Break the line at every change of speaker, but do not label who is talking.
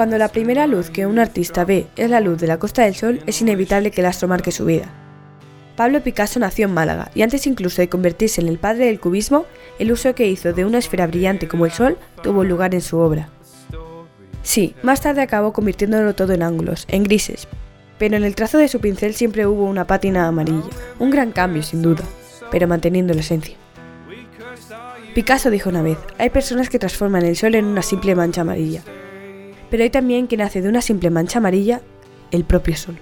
Cuando la primera luz que un artista ve es la luz de la Costa del Sol, es inevitable que el astro marque su vida. Pablo Picasso nació en Málaga y antes incluso de convertirse en el padre del cubismo, el uso que hizo de una esfera brillante como el Sol tuvo lugar en su obra. Sí, más tarde acabó convirtiéndolo todo en ángulos, en grises, pero en el trazo de su pincel siempre hubo una pátina amarilla, un gran cambio sin duda, pero manteniendo la esencia. Picasso dijo una vez, hay personas que transforman el sol en una simple mancha amarilla, pero hay también quien hace de una simple mancha amarilla el propio sol.